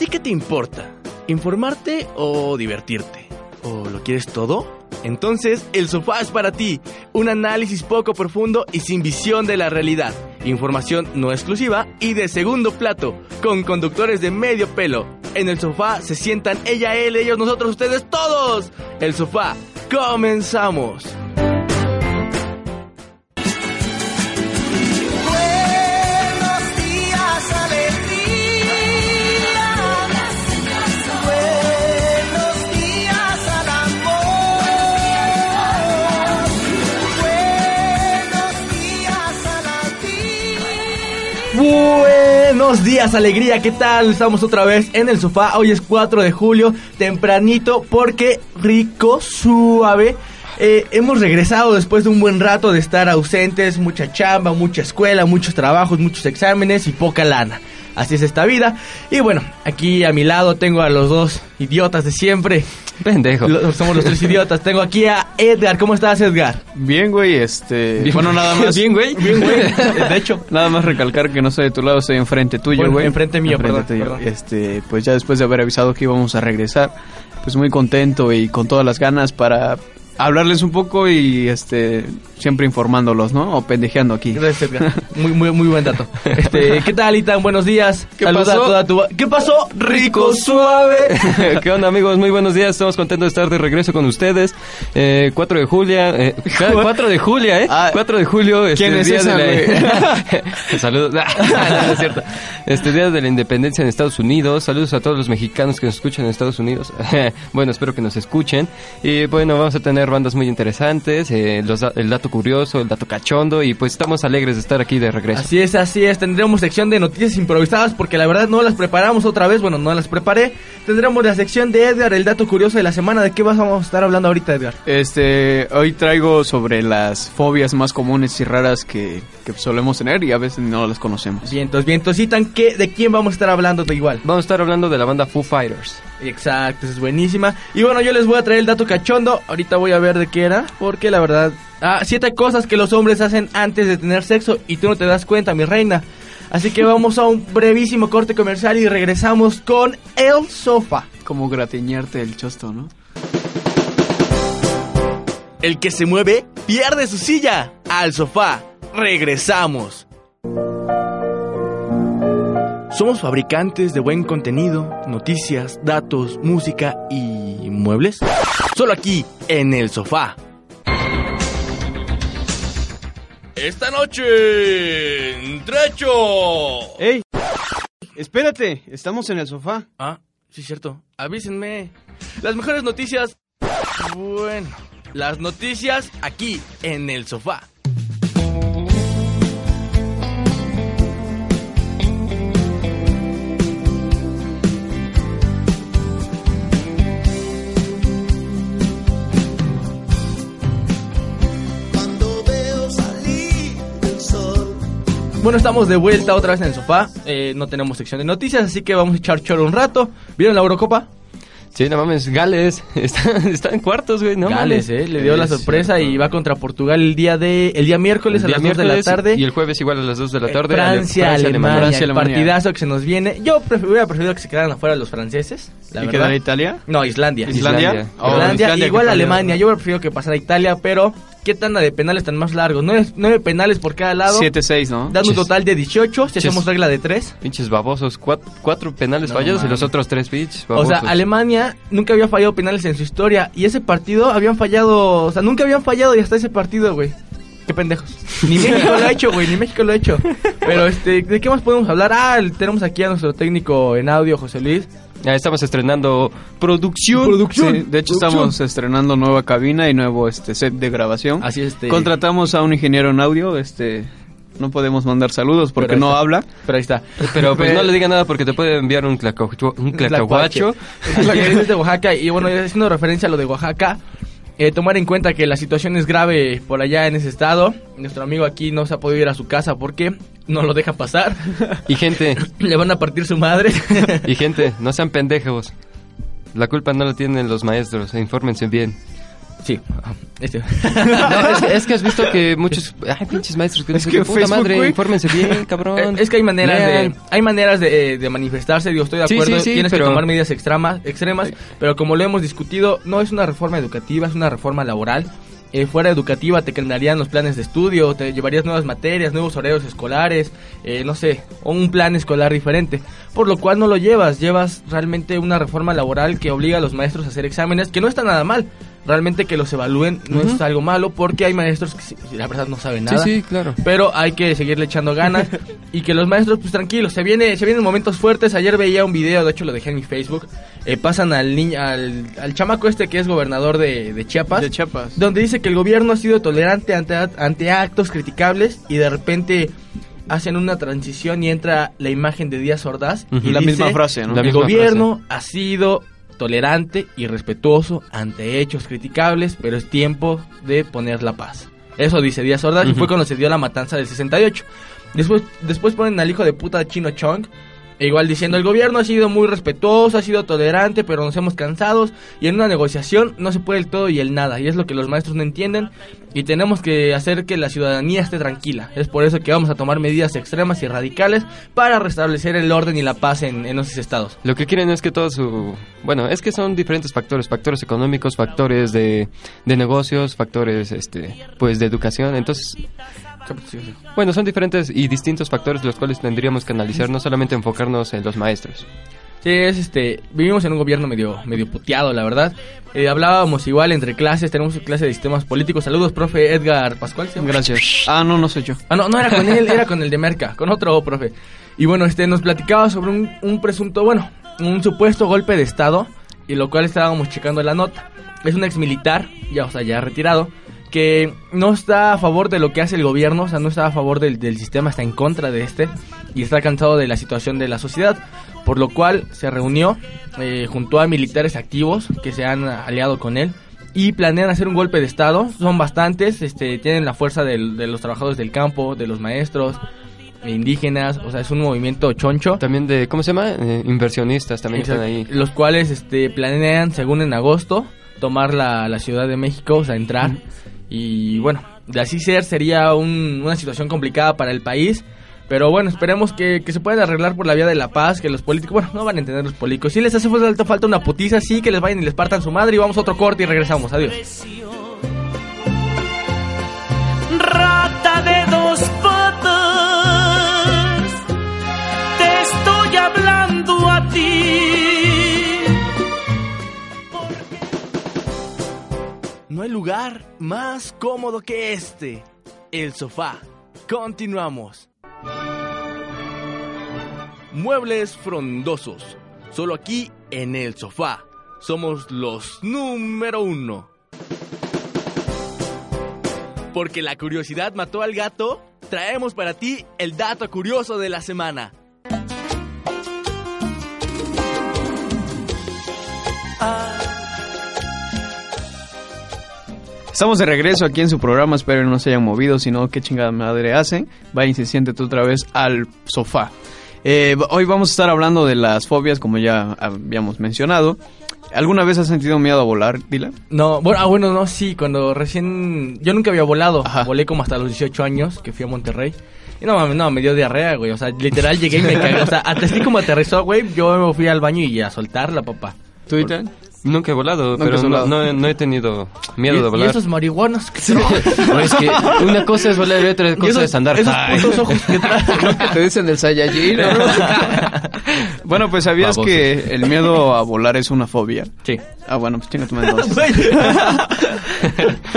ti qué te importa? ¿Informarte o divertirte? ¿O lo quieres todo? Entonces, el sofá es para ti. Un análisis poco profundo y sin visión de la realidad. Información no exclusiva y de segundo plato, con conductores de medio pelo. En el sofá se sientan ella, él, ellos, nosotros, ustedes, todos. El sofá. Comenzamos. Buenos días, alegría, ¿qué tal? Estamos otra vez en el sofá. Hoy es 4 de julio, tempranito, porque rico, suave. Eh, hemos regresado después de un buen rato de estar ausentes, mucha chamba, mucha escuela, muchos trabajos, muchos exámenes y poca lana. Así es esta vida. Y bueno, aquí a mi lado tengo a los dos idiotas de siempre. Pendejo. Lo- somos los tres idiotas. Tengo aquí a Edgar. ¿Cómo estás, Edgar? Bien, güey, este... Bien. Bueno, nada más... Bien, güey. Bien, güey. De hecho. Nada más recalcar que no soy de tu lado, estoy enfrente tuyo, Bueno, güey. enfrente mío, perdón, tuyo. perdón. Este, pues ya después de haber avisado que íbamos a regresar, pues muy contento y con todas las ganas para hablarles un poco y este siempre informándolos, ¿no? O pendejeando aquí. Gracias. Muy, muy, muy buen dato. Este, ¿qué tal, Itan? Buenos días. ¿Qué Saluda pasó? a toda tu... ¿Qué pasó? Rico, suave. ¿Qué onda amigos? Muy buenos días, estamos contentos de estar de regreso con ustedes. Eh, 4 de julio, eh, 4 de julio, ¿eh? Ah, 4 de julio, este ¿quién es día esa, de la... Saludos, no, no es cierto. Este día de la independencia en Estados Unidos. Saludos a todos los mexicanos que nos escuchan en Estados Unidos. bueno, espero que nos escuchen. Y bueno, vamos a tener bandas muy interesantes, eh, los el dato curioso, el dato cachondo y pues estamos alegres de estar aquí de regreso. Así es, así es. Tendremos sección de noticias improvisadas porque la verdad no las preparamos otra vez. Bueno, no las preparé. Tendremos la sección de Edgar, el dato curioso de la semana. ¿De qué vas vamos a estar hablando ahorita, Edgar? Este, hoy traigo sobre las fobias más comunes y raras que, que solemos tener y a veces no las conocemos. Vientos, vientos. Itan, ¿qué, ¿de quién vamos a estar hablando de igual? Vamos a estar hablando de la banda Foo Fighters. Exacto, es buenísima. Y bueno, yo les voy a traer el dato cachondo. Ahorita voy a ver de qué era, porque la verdad... Ah, siete cosas que los hombres hacen antes de tener sexo y tú no te das cuenta, mi reina. Así que vamos a un brevísimo corte comercial y regresamos con El Sofá. Como gratiñarte el chosto, ¿no? El que se mueve pierde su silla. Al sofá. Regresamos. Somos fabricantes de buen contenido, noticias, datos, música y muebles. Solo aquí, en el sofá. Esta noche, trecho. ¡Ey! Espérate, estamos en el sofá. Ah, sí, cierto. Avísenme. Las mejores noticias. Bueno, las noticias aquí, en el sofá. Bueno, estamos de vuelta otra vez en el sofá. Eh, no tenemos sección de noticias, así que vamos a echar choro un rato. ¿Vieron la Eurocopa? Sí, no mames, Gales está, está en cuartos, güey, no Gales, mames. eh, le dio la Es sorpresa cierto. y va contra Portugal el día de el día miércoles El a día las 2 de la tarde. Y el jueves igual a las 2 de la Eh, tarde. Francia, Ale- Alemania, Francia, el Alemania. partidazo que se nos viene. Yo hubiera preferido que se quedaran afuera los franceses, la ¿Y verdad. quedar Italia? No, Islandia. ¿Islandia? Islandia. Oh, Islandia, Islandia, igual Alemania. Yo hubiera preferido que pasara Italia, pero ¿qué tanda de penales tan más largos? Nueve, nueve penales por cada lado. 7-6, ¿no? Dando un total de 18, si Ches. hacemos regla de 3. Pinches babosos, cuatro, cuatro penales No fallados y los otros tres pinches O sea, Alemania nunca había fallado penales en su historia. Y ese partido habían fallado. O sea, nunca habían fallado y hasta ese partido, güey. Qué pendejos. Ni México lo ha hecho, güey. Ni México lo ha hecho. Pero, este, ¿de qué más podemos hablar? Ah, tenemos aquí a nuestro técnico en audio, José Luis. Ya estamos estrenando producción. Producción. Sí, de hecho Producción. estamos estrenando nueva cabina y nuevo este set de grabación. Así es, este. Contratamos a un ingeniero en audio, este no podemos mandar saludos porque no habla. Pero ahí está. Pero pues no le diga nada porque te puede enviar un, tlacochu- un tlacahuacho. Es de Oaxaca. Y bueno, haciendo referencia a lo de Oaxaca. Eh, tomar en cuenta que la situación es grave por allá en ese estado. Nuestro amigo aquí no se ha podido ir a su casa porque no lo deja pasar. Y gente, Le van a partir su madre. y gente, no sean pendejos. La culpa no la tienen los maestros, infórmense bien. Sí. Este. No, es, que, es que has visto que muchos... Ay, pinches maestros. Que Es que puta Facebook, madre, infórmense bien, cabrón. Es que hay maneras Lean. de hay maneras de, de manifestarse, digo, estoy de Sí, acuerdo, sí, sí, tienes pero- que tomar medidas extremas, extremas, pero como lo hemos discutido, no es una reforma educativa, es una reforma laboral. Eh, fuera educativa te cambiarían los planes de estudio, te llevarías nuevas materias, nuevos horarios escolares, eh, no sé, o un plan escolar diferente. Por lo cual no lo llevas, llevas realmente una reforma laboral que obliga a los maestros a hacer exámenes, que no está nada mal. Realmente que los evalúen no es algo malo porque hay maestros que sí, la verdad no saben Sí, nada sí, claro. pero hay que seguirle echando ganas y que los maestros pues tranquilos se viene se vienen momentos fuertes ayer veía un video de hecho lo dejé en mi Facebook eh, pasan al niño al, al chamaco este que es gobernador de, de Chiapas De Chiapas. donde dice que el gobierno ha sido tolerante ante, ante actos criticables y de repente hacen una transición y entra la imagen de Díaz Ordaz y La dice, misma frase, ¿no? La el misma gobierno ha sido tolerante y respetuoso ante hechos criticables, pero es tiempo de poner la paz. Eso dice Díaz Ordaz y fue cuando se dio la matanza del 68. Después, después ponen al hijo de puta Chino Chong, igual diciendo, el gobierno ha sido muy respetuoso, ha sido tolerante, pero nos hemos cansados y en una negociación no se puede el todo y el nada. Y es lo que los maestros no entienden y tenemos que hacer que la ciudadanía esté tranquila. Es por eso que vamos a tomar medidas extremas y radicales para restablecer el orden y la paz en, en esos estados. Lo que quieren es que todo su... Bueno, es que son diferentes factores, factores económicos, factores de, de negocios, factores, este, pues, de educación. Entonces, bueno, son diferentes y distintos factores los cuales tendríamos que analizar, no solamente enfocarnos en los maestros. Sí, es este, vivimos en un gobierno medio, medio puteado, la verdad. Eh, hablábamos igual entre clases, tenemos clase de sistemas políticos. Saludos, profe Edgar Pascual. Gracias. Ah, no, no soy yo. Ah, no, no era con él, era con el de Merca, con otro profe. Y bueno, este nos platicaba sobre un, un presunto, bueno, un supuesto golpe de Estado, y lo cual estábamos checando la nota. Es un ex militar, ya, o sea, ya retirado, que no está a favor de lo que hace el gobierno, o sea, no está a favor del, del sistema, está en contra de este, y está cansado de la situación de la sociedad. Por lo cual se reunió eh, junto a militares activos que se han aliado con él y planean hacer un golpe de estado. Son bastantes, este, tienen la fuerza del- de los trabajadores del campo, de los maestros, e indígenas, o sea, es un movimiento choncho. También de, ¿cómo se llama? Eh, inversionistas también están ahí. Los cuales este, planean, según en agosto, tomar la, la Ciudad de México, o sea, entrar. Y bueno, de así ser sería un- una situación complicada para el país. Pero bueno, esperemos que, que se puedan arreglar por la vía de la paz, que los políticos, bueno, no van a entender los políticos. Si les hace falta, falta una putiza, sí, que les vayan y les partan su madre y vamos a otro corte y regresamos. Adiós. Rata de dos patas, te estoy hablando a ti. No hay lugar más cómodo que este, el sofá. Continuamos. Muebles frondosos, solo aquí en el sofá. Somos los número uno. Porque la curiosidad mató al gato, traemos para ti el dato curioso de la semana. Estamos de regreso aquí en su programa, espero no se hayan movido, sino qué chingada madre hacen. Vayan y siéntate otra vez al sofá. Eh, hoy vamos a estar hablando de las fobias, como ya habíamos mencionado. ¿Alguna vez has sentido miedo a volar, Dylan? No, bueno, ah, bueno, no, sí, cuando recién... Yo nunca había volado, Ajá. volé como hasta los 18 años, que fui a Monterrey. Y no, mames, no, me dio diarrea, güey, o sea, literal llegué y me cagué, o sea, hasta así como aterrizó, güey, yo me fui al baño y a soltarla, papá. ¿Tú, Dylan? Nunca he volado, Nunca pero no, volado. no he- no he tenido miedo y, de y volar. esos marihuanos que. No, es que una cosa es volar y otra Y cosa esos, es andar esos putos ojos que. Te dicen del Saiyajin, ¿no? bueno, pues ¿sabías Babosos. que el miedo a volar es una fobia? Sí. Ah, bueno, pues chinga tu madre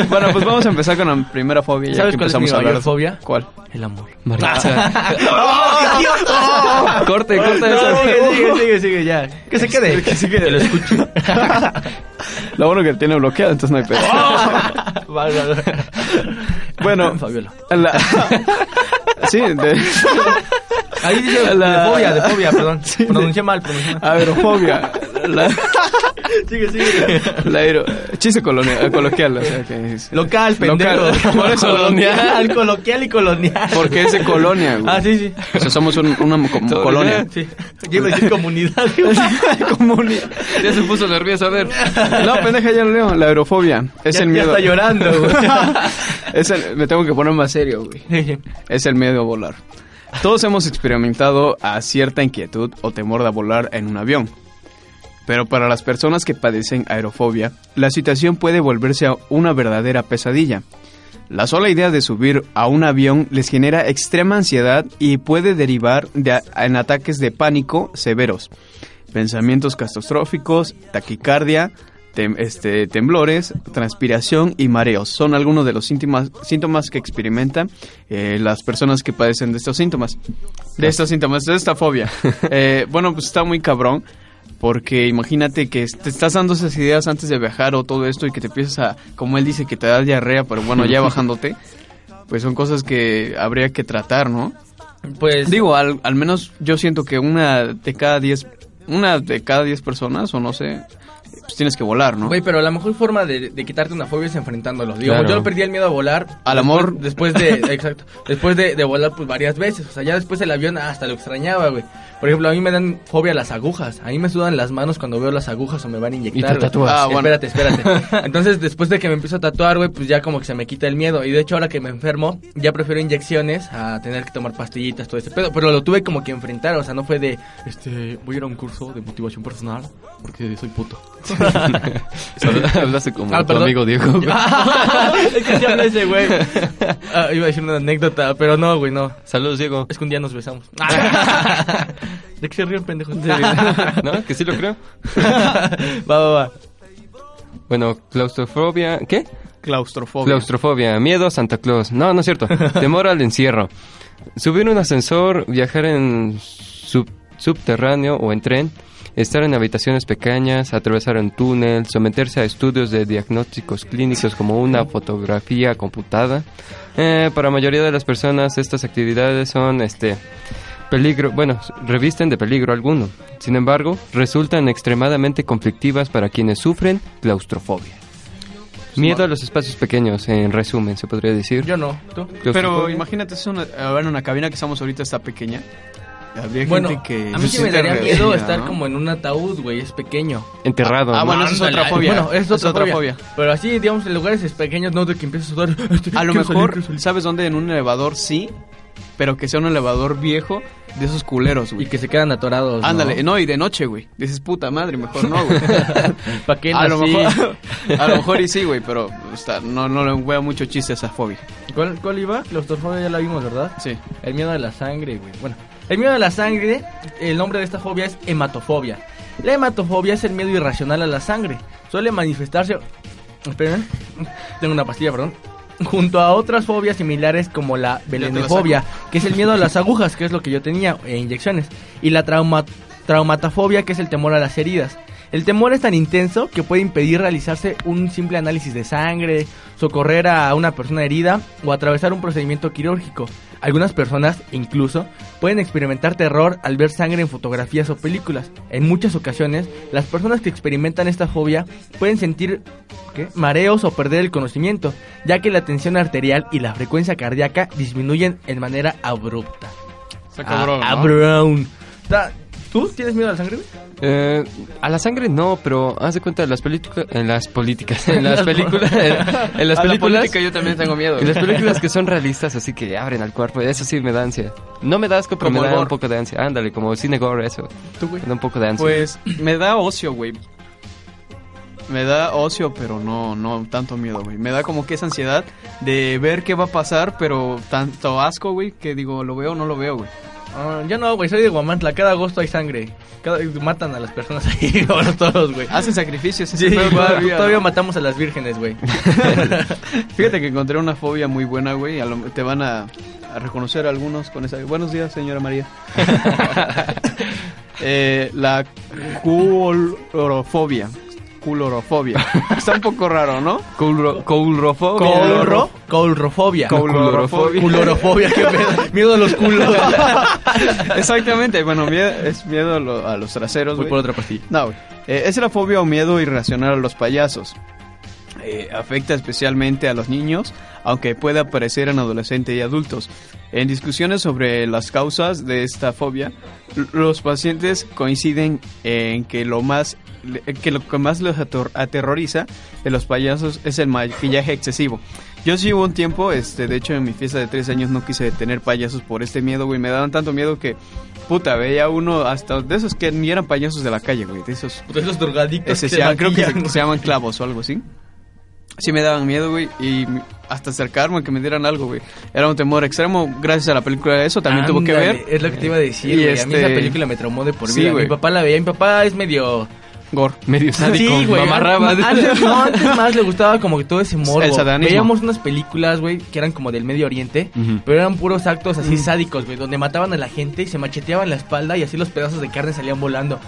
bueno, pues vamos a empezar con la primera fobia. ya ¿Sabes que cuál es empezamos mi a hablar. mayor fobia? ¿Cuál? El amor. Marica. ¡Oh, corte, corte No, eso. sigue, sigue, sigue, sigue, ya. Que se quede, que se quede. Que lo escuche. Lo bueno que tiene bloqueado, entonces no hay pedo. Va, va, va. Bueno, Fabiola. la- sí, de... Ahí dice La- de fobia, de fobia, perdón. Pronuncié mal, pronuncié mal. aerofobia. La... Sigue, sigue. La aero- chiste colonial, coloquial, o sea, que es- Local, pendejo. Local. Por eso, colonial, coloquial y colonial. Porque es de colonia, güey. Ah, sí, sí. O sea, somos un- una colonia. Sí. Yo iba a decir comunidad. Comunidad. Ya se puso nervioso, a ver. No, pendeja, ya lo leo. La aerofobia. Es ya, el ya miedo. está llorando, güey. Es el- me tengo que poner más serio, güey. Sí. Es el miedo a volar. Todos hemos experimentado a cierta inquietud o temor de volar en un avión. Pero para las personas que padecen aerofobia, la situación puede volverse una verdadera pesadilla. La sola idea de subir a un avión les genera extrema ansiedad y puede derivar en ataques de pánico severos, pensamientos catastróficos, taquicardia, tem- este, temblores, transpiración y mareos. Son algunos de los síntomas, síntomas que experimentan eh, las personas que padecen de estos síntomas. De estos síntomas, de esta fobia. Eh, bueno, pues está muy cabrón. Porque imagínate que te estás dando esas ideas antes de viajar o todo esto y que te empiezas a, como él dice, que te da diarrea, pero bueno, ya bajándote, pues son cosas que habría que tratar, ¿no? Pues Digo, al, al menos yo siento que una de cada diez, una de cada diez personas, o no sé, pues tienes que volar, ¿no? Güey, pero la mejor forma de, de quitarte una fobia es enfrentándolo. Digo, Claro. yo perdí el miedo a volar. Al amor. Después de, exacto. Después de, de volar, pues varias veces. O sea, ya después el avión hasta lo extrañaba, güey. Por ejemplo, a mí me dan fobia las agujas. A mí me sudan las manos cuando veo las agujas o me van a inyectar. Y te tatúas. Ah, bueno. Espérate, espérate. Entonces, después de que me empiezo a tatuar, güey, pues ya como que se me quita el miedo. Y de hecho, ahora que me enfermo, ya prefiero inyecciones a tener que tomar pastillitas, todo ese pedo. Pero lo tuve como que enfrentar. O sea, no fue de, este, voy a ir a un curso de motivación personal porque soy puto. Hablaste como Ah, tu amigo Diego. es que sí habla ese güey. Ah, iba a decir una anécdota, pero no, güey, no. Saludos, Diego. Es que un día nos besamos. ¿De qué se ríen, pendejos? ¿No? Que sí lo creo. va, va, va. Bueno, claustrofobia. ¿Qué? Claustrofobia. Claustrofobia, miedo a Santa Claus. No, no es cierto. Temor al encierro. Subir un ascensor, viajar en sub- subterráneo o en tren, estar en habitaciones pequeñas, atravesar un túnel, someterse a estudios de diagnósticos clínicos como una fotografía computada. Eh, para la mayoría de las personas estas actividades son este peligro, bueno, revisten de peligro alguno. Sin embargo, resultan extremadamente conflictivas para quienes sufren claustrofobia. Miedo a los espacios pequeños, en resumen, se podría decir. Yo no, ¿tú? Pero imagínate, es una, a ver, una cabina que estamos ahorita está pequeña. Habría Bueno, gente que... a mí sí me daría miedo estar como en un ataúd, güey, es pequeño. Enterrado. Ah, ¿no? bueno, eso es otra fobia. Bueno, es Es otra, fobia. fobia. Pero así, digamos, en lugares pequeños, no de que empieces a sudar. A lo salir, mejor, salir. ¿sabes dónde? En un elevador sí, pero que sea un elevador viejo de esos culeros, Y güey. que se quedan atorados. Ándale, no, y de noche, güey. Dices, puta madre, mejor no, güey. ¿Para qué a, lo mejor, a lo mejor y sí, güey, pero no, no le veo mucho chiste a esa fobia. ¿Cuál, ¿Cuál iba? Claustrofobia ya la vimos, ¿verdad? Sí. El miedo a la sangre, güey. Bueno, el miedo a la sangre, el nombre de esta fobia es hematofobia. La hematofobia es el miedo irracional a la sangre. Suele manifestarse... Esperen, tengo una pastilla, perdón. Junto a otras fobias similares como la belenofobia, que es el miedo a las agujas, que es lo que yo tenía, e inyecciones. Y la trauma, traumatofobia, que es el temor a las heridas. El temor es tan intenso que puede impedir realizarse un simple análisis de sangre, socorrer a una persona herida o atravesar un procedimiento quirúrgico. Algunas personas, incluso, pueden experimentar terror al ver sangre en fotografías o películas. En muchas ocasiones, las personas que experimentan esta fobia pueden sentir ¿qué? mareos o perder el conocimiento, ya que la tensión arterial y la frecuencia cardíaca disminuyen en manera abrupta. Está cabrón, Ah, ¿no? abrón. ¿Tú tienes miedo a la sangre? Eh, a la sangre no, pero haz de cuenta en las películas, en las políticas, en las películas, en, en las A la películas, política yo también tengo miedo. en las películas que son realistas, así que abren al cuerpo, eso sí me da ansia. No me da asco, pero Como me da gore. un poco de ansia. Ándale, como cine gore, eso. ¿Tú, güey? Me da un poco de ansia. Pues me da ocio, güey. Me da ocio, pero no, no tanto miedo, güey. Me da como que esa ansiedad de ver qué va a pasar, pero tanto asco, güey, que digo, lo veo o no lo veo, güey. Ah, yo no, güey, soy de Guamantla. Cada agosto hay sangre. Cada, matan a las personas ahí, a los toros, güey. Hacen sacrificios, Sí, todavía, todavía. todavía matamos a las vírgenes, güey. Fíjate que encontré una fobia muy buena, güey. a te van a, a reconocer algunos con esa. Buenos días, señora María. Eh, la culorofobia. Culorofobia. Está un poco raro, ¿no? Coulro- coulrofobia. Colro, colrofobia. Coulrofobia. Culorofobia, qué pedo. Miedo a los culos. Exactamente. Bueno, miedo, es miedo a, lo- a los traseros, Voy por otra pastilla. No, güey. Eh, es la fobia o miedo irracional a los payasos. Eh, afecta especialmente a los niños, aunque puede aparecer en adolescentes y adultos. En discusiones sobre las causas de esta fobia, los pacientes coinciden en que lo más que lo que más los aterroriza de los payasos es el maquillaje excesivo. Yo sí hubo un tiempo, este, de hecho en mi fiesta de tres años no quise tener payasos por este miedo, güey. Me daban tanto miedo que, puta, veía uno hasta de esos que ni eran payasos de la calle, güey. De esos Pues esos drogadictos que se llama- creo que se, se llaman clavos o algo así. Sí me daban miedo, güey, y hasta acercarme a que me dieran algo, güey. Era un temor extremo, gracias a la película de eso también tuvo que ver. Es lo que te iba a decir, Y güey. A mí este- esa película me traumó de por Sí, vida. güey. Mi papá la veía. Mi papá es medio... Gore. Medio sádico, sí, güey. mamarraba. Antes, no, antes más le gustaba como que todo ese morbo. El satanismo. Veíamos unas películas, güey, que eran como del Medio Oriente, Ujú. pero eran puros actos así sádicos, güey, donde mataban a la gente y se macheteaban la espalda y así los pedazos de carne salían volando.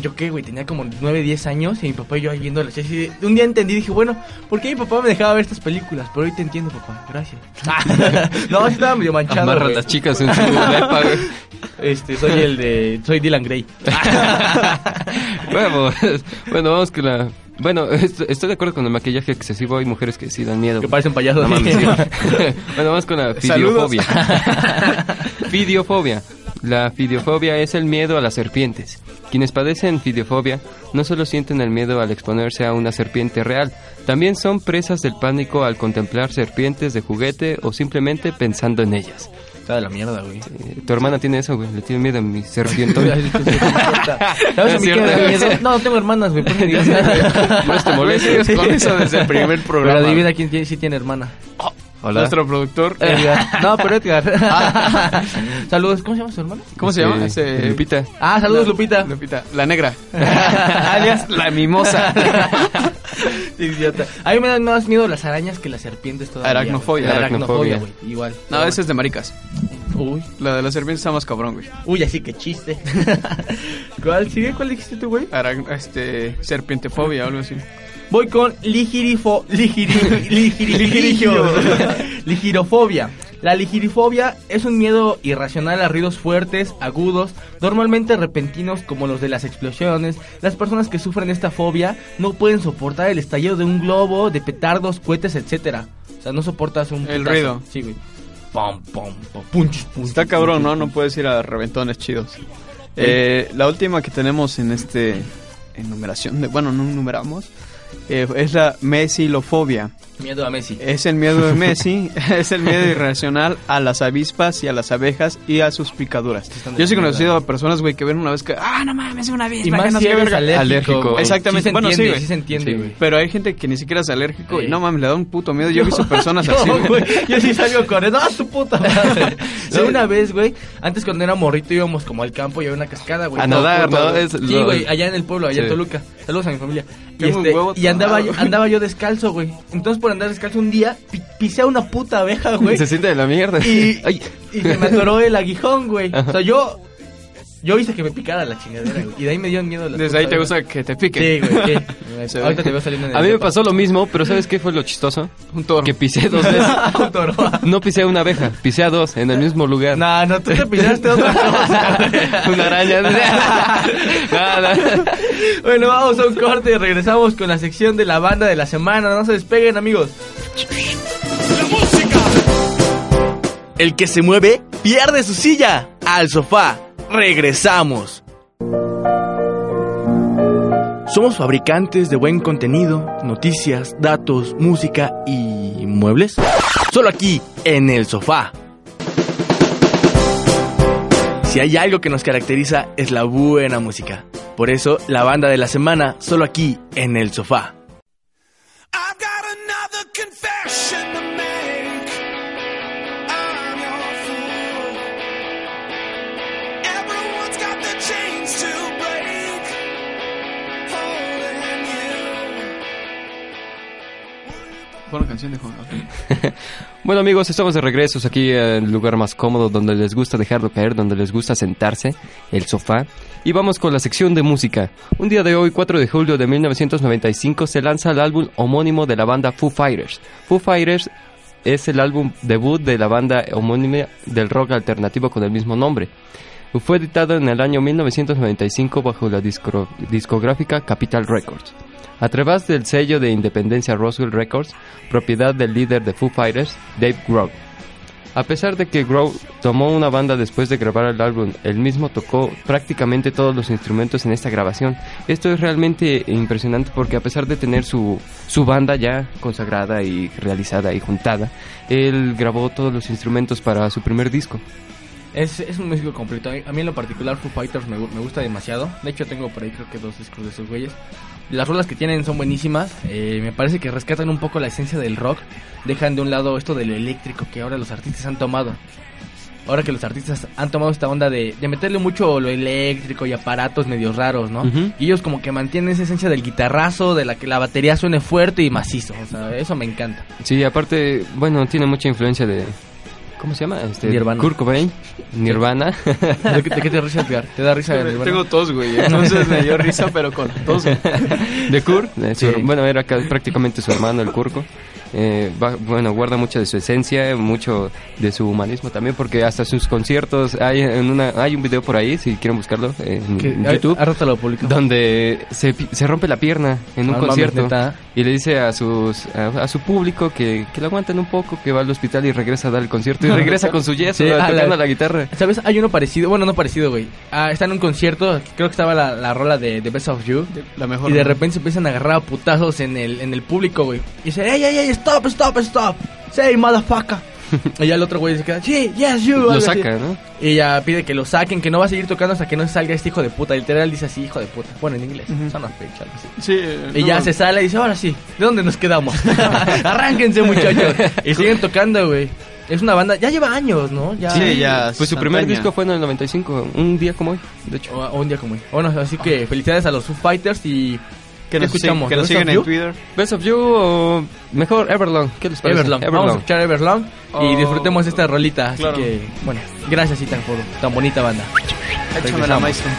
Yo qué, güey, tenía como 9, 10 años y mi papá y yo ahí viendo las así de- Un día entendí, dije, bueno, ¿por qué mi papá me dejaba ver estas películas? Pero hoy te entiendo, papá, gracias. no, estaba medio manchado, las chicas en su lepa, güey. Este, soy el de... Soy Dylan Gray. Bueno, vamos con la... Bueno, est- estoy de acuerdo con el maquillaje excesivo. Hay mujeres que sí dan miedo. que parecen payasos. No mames, sí. bueno, vamos con la Saludos. fidiofobia. fidiofobia. La fidiofobia es el miedo a las serpientes. Quienes padecen fidiofobia no solo sienten el miedo al exponerse a una serpiente real, también son presas del pánico al contemplar serpientes de juguete o simplemente pensando en ellas. Está de la mierda, güey. Eh, tu hermana tiene eso, güey. Le tiene miedo a mi serpientón. ¿Sabes a Es mí qué me da cierto. miedo? No, no tengo hermanas, güey. No te molestes con eso desde el primer programa. Pero adivina quién tiene, sí tiene hermana. Hola. Nuestro productor. Edgar. No, pero Edgar. Saludos. ¿Cómo se llama su hermana? ¿Cómo se llama? Ese- Lupita. Ah, saludos, Lupita. Lupita, la negra. Alias la mimosa. Idiota. A mí me dan más miedo las arañas que las serpientes todavía. Aracnofobia. güey. Aracnofobia, güey. Igual. No, ese es de maricas. Uy. La de la serpiente está más cabrón, güey. Uy, así que chiste. ¿Cuál sigue? ¿Cuál dijiste tú, güey? Este, serpientefobia o algo así. Voy con ligirifo, ligiri, ligiri- ligirigio. ligirofobia. La ligirifobia es un miedo irracional a ruidos fuertes, agudos, normalmente repentinos como los de las explosiones. Las personas que sufren esta fobia no pueden soportar el estallido de un globo, de petardos, cohetes, etcétera. O sea, no soportas un El putazo. ruido. Sí, güey. Pum, pum, pum, punch, punch, Está cabrón, punch, ¿no? punch. No puedes ir a reventones chidos. Eh, la última que tenemos en este enumeración de, bueno, no enumeramos, eh, es la mesilofobia. Miedo a Messi. Es el miedo de Messi, es el miedo irracional a las avispas y a las abejas y a sus picaduras. Yo sí he conocido a personas, güey, que ven una vez que, ah, no mames, una avispa. Y que más no si eres verga". alérgico. Exactamente. Sí se Bueno, sí, entiende, güey. sí se entiende, Sí. Pero hay gente que ni siquiera es alérgico y Sí. no mames, le da un puto miedo. Yo he visto personas así. No, güey. yo sí salgo corriendo. ¡Ah, tu puta madre! Sí, una vez, güey, antes cuando era morrito íbamos como al campo y había una cascada, güey. A nadar, ¿no? Es Sí, güey, allá en el pueblo, allá en Sí. Toluca. Saludos a mi familia. Y, este, y andaba, yo, andaba yo descalzo, güey. Entonces por andar descalzo un día, pi- pisé a una puta abeja, güey. Se siente de la mierda. Y, y se me atoró el aguijón, güey. Ajá. O sea, yo... Yo hice que me picara la chingadera, güey. Y de ahí me dio miedo las Desde ahí te gusta que te pique. Sí, güey. Se ve. Ahorita te veo saliendo en el A mí me depa. pasó lo mismo, pero ¿sabes qué fue lo chistoso? Un toro. Que pisé dos veces. Un toro. No pisé a una abeja, pisé a dos en el mismo lugar. No, no, tú te pisaste otra cosa, güey. Una araña. Nada. Bueno, vamos a un corte y regresamos con la sección de la banda de la semana. No se despeguen, amigos. El que se mueve pierde su silla. Al sofá. Regresamos. Somos fabricantes de buen contenido, noticias, datos, música y muebles. Solo aquí, en el sofá. Si hay algo que nos caracteriza es la buena música. Por eso, la banda de la semana, solo aquí, en el sofá. Fue. Bueno amigos, estamos de regreso aquí en el lugar más cómodo donde les gusta dejarlo caer, donde les gusta sentarse, el sofá. Y vamos con la sección de música. Un día de hoy, 4 de julio de 1995, se lanza el álbum homónimo de la banda Foo Fighters. Foo Fighters es el álbum debut de la banda homónima del rock alternativo con el mismo nombre. Fue editado en el año 1995 bajo la discográfica Capitol Records. A través del sello de independencia Roswell Records, propiedad del líder de Foo Fighters, Dave Grohl. A pesar de que Grohl tomó una banda después de grabar el álbum, él mismo tocó prácticamente todos los instrumentos en esta grabación. Esto es realmente impresionante porque a pesar de tener su, su banda ya consagrada y realizada y juntada, él grabó todos los instrumentos para su primer disco. Es, es un músico completo. A mí en lo particular Foo Fighters me, me gusta demasiado. De hecho tengo por ahí creo que dos discos de esos güeyes. Las rolas que tienen son buenísimas. Eh, me parece que rescatan un poco la esencia del rock. Dejan de un lado esto del eléctrico que ahora los artistas han tomado. Ahora que los artistas han tomado esta onda de, de meterle mucho lo eléctrico y aparatos medios raros, ¿no? Y ellos como que mantienen esa esencia del guitarrazo, de la que la batería suene fuerte y macizo. O sea, eso me encanta. Sí, aparte, bueno, tiene mucha influencia de... ¿Cómo se llama? Este, Nirvana. Kurt Cobain, Nirvana. ¿De qué, de qué te risa, Edgar? ¿Te da risa? Nirvana? Tengo tos, güey. Entonces me dio risa, pero con tos. güey. de Kurt, de su- Sí. bueno, era ca- prácticamente su hermano, el Kurko. Eh, va- bueno, guarda mucho de su esencia, mucho de su humanismo también, porque hasta sus conciertos hay en una hay un video por ahí, si quieren buscarlo en, Que- en a- YouTube, a donde se, se rompe la pierna en un concierto y le dice a sus a, a su público que, que lo aguanten un poco, que va al hospital y regresa a dar el concierto y regresa con su yeso Sí, la- tocando la guitarra. ¿Sabes? Hay uno parecido, bueno, no parecido, güey. Ah, está en un concierto, creo que estaba la, la rola de The Best of You. La mejor. Y de repente se empiezan a agarrar a putazos en el, en el público, güey. Y dice, ey, ey, ey, stop, stop, stop. Say, motherfucker. y ya el otro güey se queda, sí, yes, you. Lo así. saca, ¿no? Y ya pide que lo saquen, que no va a seguir tocando hasta que no salga este hijo de puta. Literal dice así, hijo de puta. Bueno, en inglés. Son las así. Sí, Y no, ya se sale y dice, ahora sí, ¿de dónde nos quedamos? Arránquense, muchachos. y siguen tocando, güey. Es una banda, ya lleva años, ¿no? Ya, Sí, ya. Pues su primer disco fue en el 95, un día como hoy, de hecho. O, o un día como hoy. Bueno, así que felicidades a los Foo Fighters y... Que ¿qué nos, escuchamos? que nos ¿The Best siguen en You? Twitter. Best of You o mejor Everlong. ¿Qué les parece? Everlong. Vamos a escuchar Everlong y Oh, disfrutemos esta rolita. Así que, bueno, gracias Itan por tan bonita banda. Échame la maestro.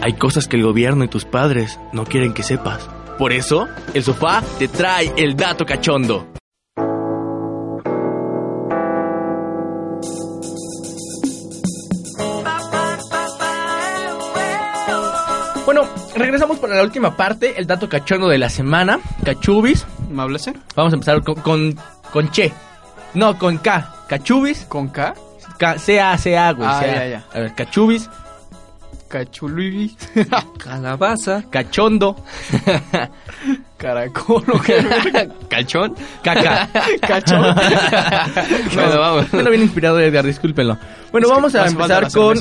Hay cosas que el gobierno y tus padres no quieren que sepas. Por eso, el sofá te trae el dato cachondo. Bueno, regresamos para la última parte, el dato cachondo de la semana. Cachubis. Eh? Vamos a empezar con, con, con Che. No, con K. Cachubis. ¿Con K? K- C-A-C-A, güey. Ah, C-A. ya, ya. A ver, Cachubis. Cachulubi. Calabaza. Cachondo. Caracol. Calchón. Caca. Cachón. Bueno, vamos. No bien inspirado, Edgar, discúlpenlo. Bueno, Es vamos a empezar con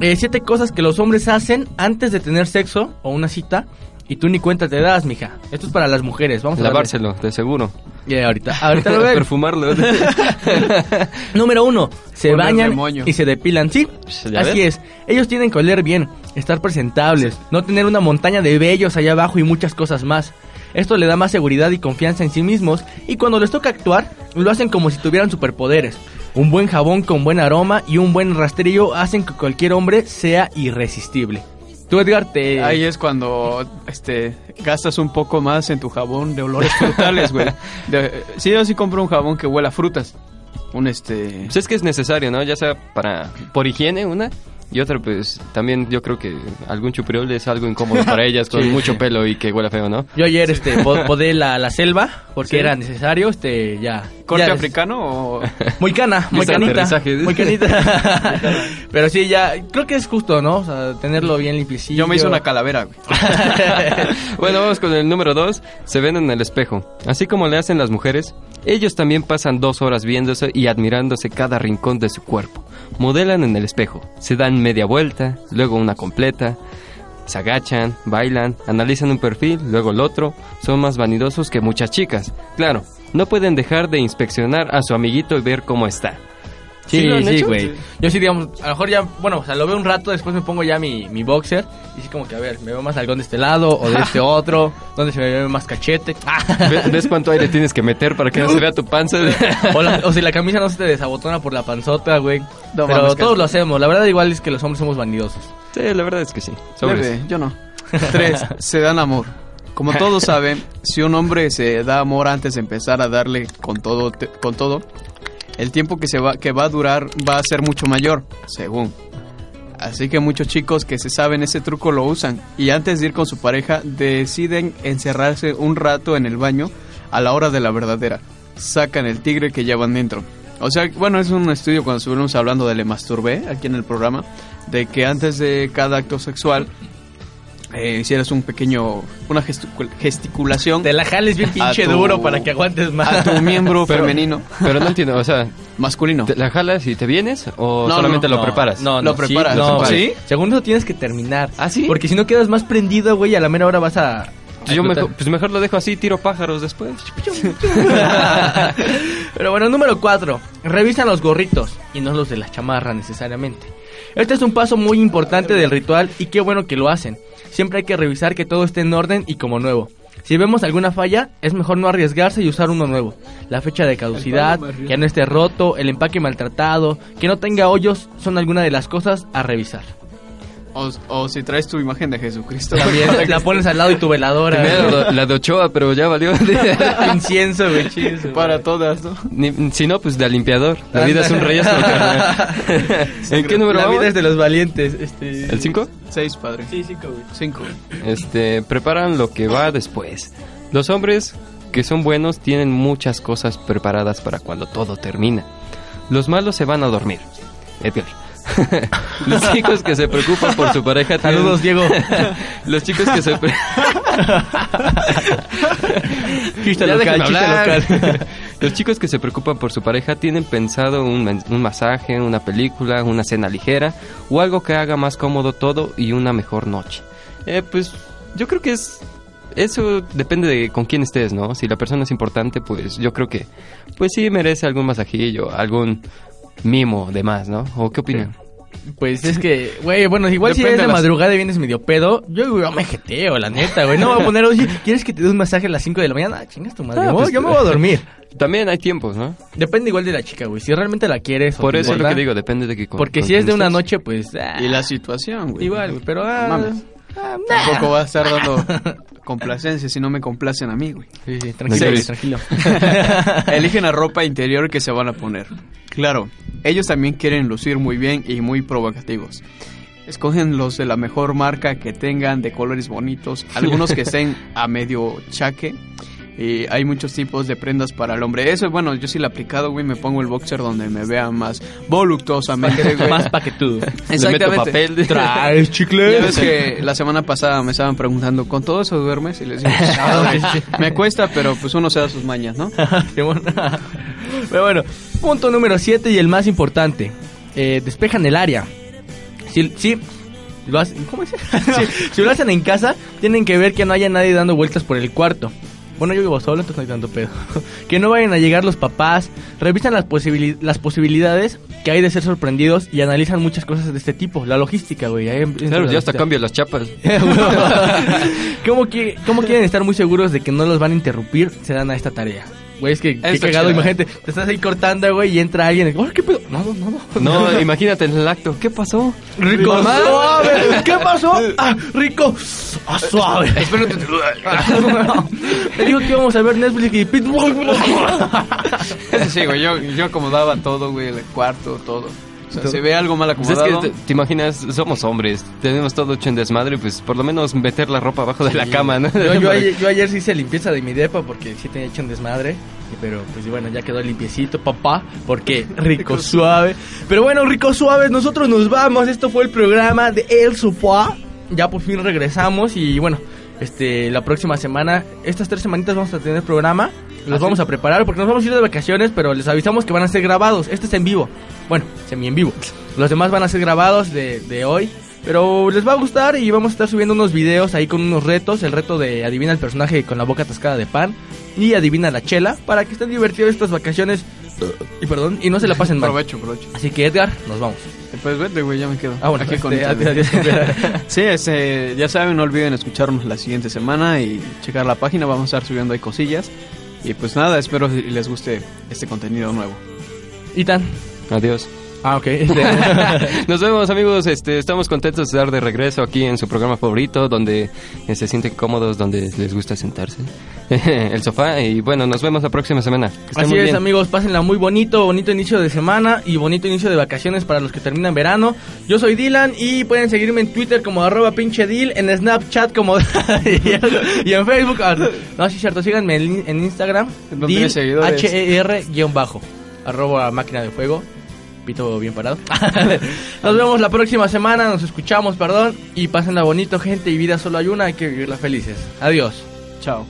eh, siete cosas que los hombres hacen antes de tener sexo o una cita y tú ni cuenta te das, mija. Esto es para las mujeres. Vamos a darle. Lavárselo, de seguro. Ya, ahorita, ahorita lo ven. Perfumarlo. Número uno, se Ponerle bañan moño. y se depilan. Sí, ¿Ya así ves? es. Ellos tienen que oler bien, estar presentables, no tener una montaña de vellos allá abajo y muchas cosas más. Esto le da más seguridad y confianza en sí mismos y cuando les toca actuar, lo hacen como si tuvieran superpoderes. Un buen jabón con buen aroma y un buen rastrillo hacen que cualquier hombre sea irresistible. Tú, Edgar, te... Ahí es cuando este gastas un poco más en tu jabón de olores frutales, güey. Sí, yo sí compro un jabón que huela a frutas. Un este... Pues es que es necesario, ¿no? Ya sea para por higiene una y otra pues también yo creo que algún chupriol es algo incómodo para ellas con Sí, mucho sí. pelo y que huela feo, ¿no? Yo ayer este, po- podé la, la selva porque Sí. era necesario, este, ya... ¿Corte ya- africano o...? Muy cana, muy canita. Muy canita. Pero sí, ya, creo que es justo, ¿no? O sea, tenerlo bien limpiecillo. Yo me hice una calavera, güey. Bueno, vamos con el número dos. Se ven en el espejo. Así como le hacen las mujeres, ellos también pasan dos horas viéndose y admirándose cada rincón de su cuerpo. Modelan en el espejo. Se dan media vuelta, luego una completa. Se agachan, bailan, analizan un perfil, luego el otro. Son más vanidosos que muchas chicas. Claro, no pueden dejar de inspeccionar a su amiguito y ver cómo está. Sí, ¿Sí güey. Sí. Yo sí, digamos, a lo mejor ya, bueno, o sea, lo veo un rato, después me pongo ya mi, mi boxer. Y sí, como que, a ver, me veo más algón de este lado o de este otro. ¿Dónde se me ve más cachete? ¿Ves, ves cuánto aire tienes que meter para que no se vea tu panza? o, la- o si la camisa no se te desabotona por la panzota, güey. No Pero todos que- lo hacemos. La verdad, igual es que los hombres somos vanidosos. sí, la verdad es que sí. Bebe, yo no. Tres, se dan amor. Como todos saben, si un hombre se da amor antes de empezar a darle con todo, te- con todo, el tiempo que se va que va a durar va a ser mucho mayor, según. Así que muchos chicos que se saben ese truco lo usan y antes de ir con su pareja deciden encerrarse un rato en el baño a la hora de la verdadera. Sacan el tigre que llevan dentro. O sea, bueno, es un estudio cuando estuvimos hablando de Le Masturbé aquí en el programa, de que antes de cada acto sexual eh, hicieras un pequeño, una gesticu- gesticulación Te la jales bien pinche tu- duro para que aguantes más. a tu miembro Pero- femenino Pero no entiendo, o sea, masculino. ¿te ¿la jalas y te vienes o No, solamente no, lo preparas? No, Lo no, sí, preparas, no, lo preparas. ¿Sí? Según eso tienes que terminar. ¿Ah, sí? Porque si no quedas más prendido, güey, a la mera hora vas a... Yo a mejor, pues mejor lo dejo así, tiro pájaros después. Pero bueno, número 4. Revisan los gorritos y no los de la chamarra necesariamente. Este es un paso muy importante del ritual y qué bueno que lo hacen. Siempre hay que revisar que todo esté en orden y como nuevo. Si vemos alguna falla, es mejor no arriesgarse y usar uno nuevo. La fecha de caducidad, que no esté roto, el empaque maltratado, que no tenga hoyos, son algunas de las cosas a revisar. O, o si traes tu imagen de Jesucristo. También la pones al lado y tu veladora. Tenía la, la de Ochoa, pero ya valió. Incienso, güey, chido. Para todas, ¿no? Ni- si no, pues de limpiador. La vida es un carnal. ¿En qué número La vamos? vida es de los valientes. Este... ¿El 5? Seis, padre. Sí, cinco, güey. Cinco. Este, preparan lo que va después. Los hombres que son buenos tienen muchas cosas preparadas para cuando todo termina. Los malos se van a dormir. Edgar. Los chicos que se preocupan por su pareja tienen- Saludos, Diego. Los chicos que se pre- Chiste local, chiste local. Los chicos que se preocupan por su pareja tienen pensado un, un masaje, una película, una cena ligera o algo que haga más cómodo todo y una mejor noche. Eh, pues yo creo que es eso depende de con quién estés, ¿no? Si la persona es importante, pues yo creo que pues sí merece algún masajillo, algún mimo de más, ¿no? ¿O qué opinan? Pues es que, güey, bueno, igual si eres de las- madrugada y vienes medio pedo, yo, yo me jeteo, la neta, güey. No voy a poner, oye, ¿quieres que te dé un masaje a las 5 de la mañana? Ah, chingas tu madre. Ah, yo, me voy- pues, yo me voy a dormir. También hay tiempos, ¿no? Depende igual de la chica, güey. Si realmente la quieres o Por eso es lo que digo, depende de que con- Porque si es de una noche, pues. ah, Y la situación, güey. Igual, güey, pero. ah, Mames. Tampoco va a estar dando complacencia si no me complacen a mí, güey. Sí, sí, tranquilo, Seis. tranquilo. Eligen la ropa interior que se van a poner. Claro, ellos también quieren lucir muy bien y muy provocativos. Escogen los de la mejor marca que tengan, de colores bonitos, algunos que estén a medio chaque. Y hay muchos tipos de prendas para el hombre. Eso, bueno, yo sí lo he aplicado, güey. Me pongo el boxer donde me vea más voluptuosamente, güey. Más paquetudo. Le meto papel. ¿Traes Ya chicle? ves que la semana pasada me estaban preguntando, ¿con todo eso duermes? Y les digo, "Ah, güey, me cuesta, pero pues uno se da sus mañas, ¿no? Simón. Pero bueno, punto número 7 y el más importante. Eh, despejan el área. Si, si lo hacen, ¿cómo dice? si, si lo hacen en casa, tienen que ver que no haya nadie dando vueltas por el cuarto. Bueno, yo vivo solo, entonces no hay tanto pedo. que no vayan a llegar los papás, revisan las, las posibilidades que hay de ser sorprendidos y analizan muchas cosas de este tipo. La logística, güey. Claro, la ya hasta cambio las chapas. ¿Cómo, que, ¿Cómo quieren estar muy seguros de que no los van a interrumpir? Se dan a esta tarea. Güey, es que qué cagado, imagínate, te estás ahí cortando, güey, y entra alguien. ¡Ay, qué pedo! No, no, no, no. No, imagínate en el acto. ¿Qué pasó? Rico, Mamá. suave. ¿Qué pasó? Ah, rico, ah, suave. Espérate. Le digo que íbamos a ver Netflix y Pitbull. Sí, güey, yo, yo acomodaba todo, güey, el cuarto, todo. O sea, se ve algo mal Pues es acomodado. que te, te imaginas, somos hombres, tenemos todo hecho en desmadre, pues por lo menos meter la ropa abajo de la cama, ¿no? Yo, yo ayer, yo ayer sí hice limpieza de mi depa porque sí tenía hecho un desmadre. Pero pues bueno, ya quedó limpiecito, papá. Porque rico, suave. Pero bueno, rico, suave, nosotros nos vamos. Esto fue el programa de El Sofá. Ya por fin regresamos y bueno, este la próxima semana, estas tres semanitas vamos a tener programa. Los vamos a preparar porque nos vamos a ir de vacaciones, pero les avisamos que van a ser grabados. Este es en vivo. Bueno, semi en vivo. Los demás van a ser grabados de, de hoy. Pero les va a gustar y vamos a estar subiendo unos videos ahí con unos retos. El reto de adivina el personaje con la boca atascada de pan. Y adivina la chela. Para que estén divertidos estas vacaciones. Y perdón, y no se la pasen mal. Provecho, provecho. Así que Edgar, nos vamos. Pues vete, güey, ya me quedo. Ah, bueno, Aquí con este, adiós. Sí, este, ya saben, no olviden escucharnos la siguiente semana y checar la página, vamos a estar subiendo ahí cosillas. Y pues nada, espero les guste este contenido nuevo. Itan. Adiós. Ah, ok. Nos vemos amigos, este, estamos contentos de estar de regreso aquí en su programa favorito, donde eh, se sienten cómodos, donde les gusta sentarse, el sofá, y bueno, nos vemos la próxima semana. Que estén Así muy es, bien. amigos, pásenla muy bonito, bonito inicio de semana y bonito inicio de vacaciones para los que terminan verano. Yo soy Dylan y pueden seguirme en Twitter como arroba pinche Dil, en Snapchat como y en Facebook. ah, No, sí, cierto, síganme en, en Instagram. ¿Dónde tienes seguidores? H-E-R guion bajo, arroba máquina de fuego. Pito bien parado. nos vemos la próxima semana, nos escuchamos, perdón. Y pásenla bonito, gente, y vida solo hay una, hay que vivirla felices. Adiós. Chao.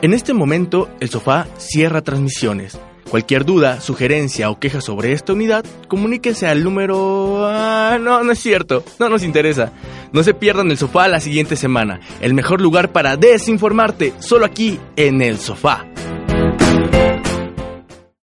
En este momento, el sofá cierra transmisiones. Cualquier duda, sugerencia o queja sobre esta unidad, comuníquese al número... Ah, no, no es cierto. No nos interesa. No se pierdan el sofá la siguiente semana. El mejor lugar para desinformarte, solo aquí en el sofá.